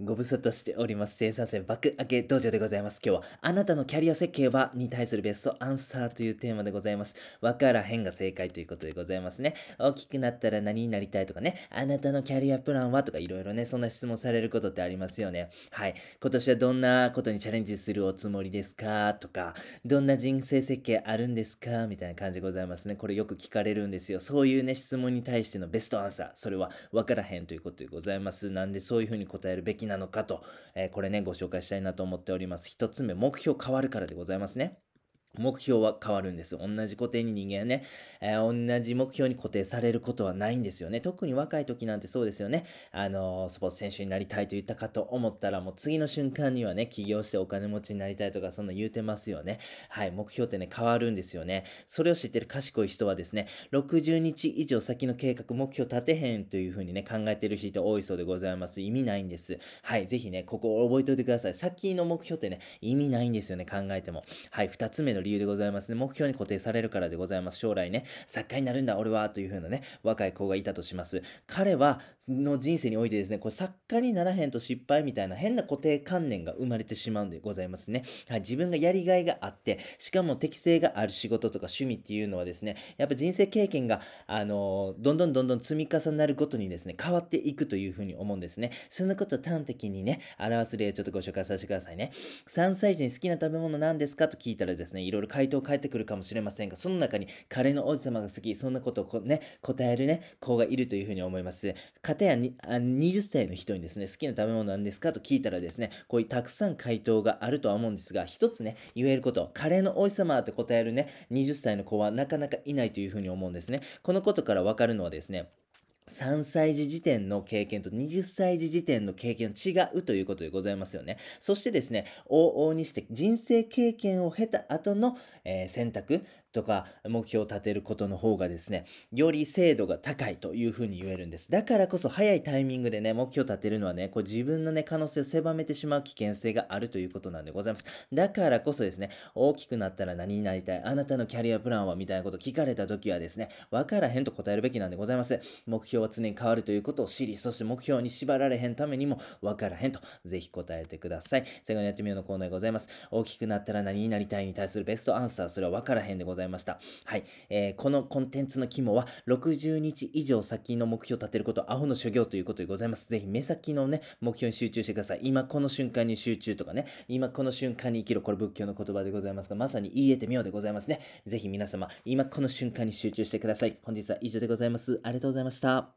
ご無沙汰しております。生産性爆上げ道場でございます。今日は、あなたのキャリア設計はに対するベストアンサーというテーマでございます。わからへんが正解ということでございますね。大きくなったら何になりたいとかね、あなたのキャリアプランはとかいろいろね、そんな質問されることってありますよね。はい。今年はどんなことにチャレンジするおつもりですか？とか、どんな人生設計あるんですか？みたいな感じでございますね。これよく聞かれるんですよ。そういうね、質問に対してのベストアンサー。それはわからへんということでございます。なんでそういうふうに答えるべきなのかと。えーこれね、ご紹介したいなと思っております。一つ目、目標変わるからでございますね。目標は変わるんです。同じ固定に人間はね、えー同じ目標に固定されることはないんですよね。特に若い時なんてそうですよね。あのースポーツ選手になりたいと言ったかと思ったら、もう次の瞬間にはね、起業してお金持ちになりたいとか、そんな言うてますよね。はい、目標ってね、変わるんですよね。それを知ってる賢い人はですね、60日以上先の計画、目標立てへんというふうにね、考えてる人多いそうでございます。意味ないんです。はい、ぜひね、ここを覚えておいてください。先の目標ってね、意味ないんですよね、考えても。はい、二つ目の理由でございますね。目標に固定されるからでございます。将来ね、作家になるんだ、俺は、というふうなね、若い子がいたとします。彼は、の人生においてですね、これ作家にならへんと失敗みたいな変な固定観念が生まれてしまうんでございますね。はい、自分がやりがいがあって、しかも適性がある仕事とか趣味っていうのはですね、やっぱ人生経験が、あのどんどんどんどん積み重なるごとにですね、変わっていくというふうに思うんですね。そんなことを端的にね、表す例をちょっとご紹介させてくださいね。3歳児に好きな食べ物何ですか？と聞いたらですね、いろいろ回答返ってくるかもしれませんが、その中にカレーの王子様が好き、そんなことをこね、答えるね、子がいるというふうに思います。かたやにあ20歳の人にですね、好きな食べ物なんですかと聞いたらですね、こういうたくさん回答があるとは思うんですが、一つね、言えること、カレーの王子様って答えるね、20歳の子はなかなかいないというふうに思うんですね。このことからわかるのはですね、3歳児時点の経験と20歳児時点の経験違うということでございますよね。そしてですね、往々にして人生経験を経た後の、えー選択とか目標を立てることの方がですね、より精度が高いというふうに言えるんです。だからこそ早いタイミングでね、目標を立てるのはね、こう自分のね、可能性を狭めてしまう危険性があるということなんでございます。だからこそですね、大きくなったら何になりたいあなたのキャリアプランはみたいなこと聞かれた時はですね、わからへんと答えるべきなんでございます。目標は常に変わるということを知り、そして目標に縛られへんためにもわからへんと、ぜひ答えてください。最後にやってみようのコーナーでございます。大きくなったら何になりたいに対するベストアンサー、それはわからへんでございまました。はい。えーこのコンテンツの肝は、60日以上先の目標を立てること、アホの修行ということでございます。ぜひ目先のね、目標に集中してください。今この瞬間に集中とかね、今この瞬間に生きる、これ仏教の言葉でございますが、まさに言えてみようでございますね。ぜひ皆様、今この瞬間に集中してください。本日は以上でございます。ありがとうございました。